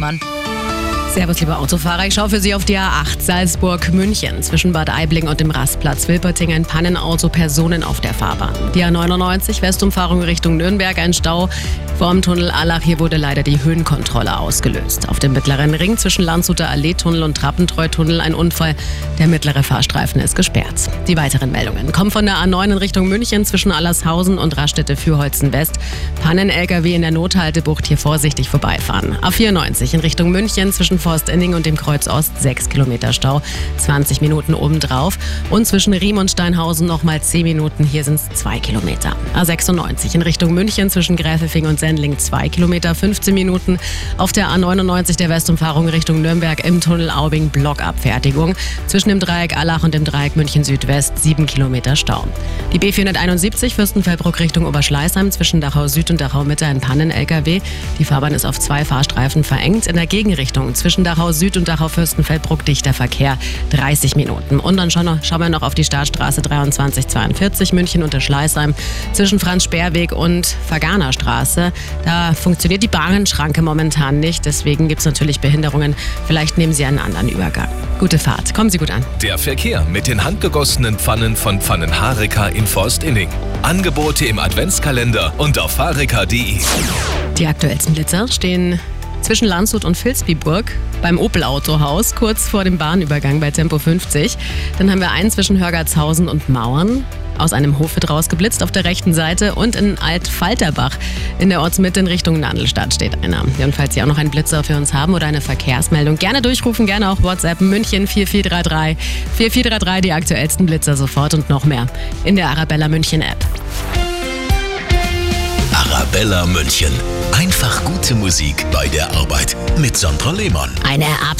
Mann. Servus, liebe Autofahrer. Ich schaue für Sie auf die A8 Salzburg-München. Zwischen Bad Aibling und dem Rastplatz Wilperting ein Pannenauto, Personen auf der Fahrbahn. Die A99 Westumfahrung Richtung Nürnberg, ein Stau. Vorm Tunnel Allach, hier wurde leider die Höhenkontrolle ausgelöst. Auf dem mittleren Ring zwischen Landshuter Allee-Tunnel und Trappentreu-Tunnel ein Unfall. Der mittlere Fahrstreifen ist gesperrt. Die weiteren Meldungen kommen von der A9 in Richtung München zwischen Allershausen und Raststätte-Fürholzen West. Pannen-LKW in der Nothaltebucht hier vorsichtig vorbeifahren. A94 in Richtung München zwischen Forstinning und dem Kreuz Ost 6 Kilometer Stau, 20 Minuten obendrauf. Und zwischen Riem und Steinhausen nochmal 10 Minuten, hier sind es 2 Kilometer. A96 in Richtung München zwischen Gräfelfing und Sendling 2 Kilometer, 15 Minuten. Auf der A99 der Westumfahrung Richtung Nürnberg im Tunnel Aubing Blockabfertigung. Zwischen dem Dreieck Allach und dem Dreieck München Südwest 7 Kilometer Stau. Die B471 Fürstenfeldbruck Richtung Oberschleißheim zwischen Dachau Süd und Dachau Mitte ein Pannen-LKW. Die Fahrbahn ist auf zwei Fahrstreifen verengt. In der Gegenrichtung zwischen Dachau Süd und Dachau Fürstenfeldbruck dichter Verkehr 30 Minuten. Und dann schauen, wir noch auf die Startstraße 2342 München unter Schleißheim zwischen Franz-Sperrweg und Verganer Straße. Da funktioniert die Bahnschranke momentan nicht. Deswegen gibt es natürlich Behinderungen. Vielleicht nehmen Sie einen anderen Übergang. Gute Fahrt. Kommen Sie gut an. Der Verkehr mit den handgegossenen Pfannen von Pfannenhareka in Forstinning. Angebote im Adventskalender und auf hareka.de. Die aktuellsten Blitzer stehen zwischen Landshut und Vilsbiburg beim Opel Autohaus, kurz vor dem Bahnübergang bei Tempo 50. Dann haben wir einen zwischen Hörgertshausen und Mauern. Aus einem Hof wird rausgeblitzt auf der rechten Seite und in Altfalterbach in der Ortsmitte in Richtung Nandelstadt steht einer. Und falls Sie auch noch einen Blitzer für uns haben oder eine Verkehrsmeldung, gerne durchrufen, gerne auch WhatsApp München 4433 4433 die aktuellsten Blitzer sofort und noch mehr in der Arabella München App. Arabella München. Einfach gute Musik bei der Arbeit mit Sandra Lehmann. Eine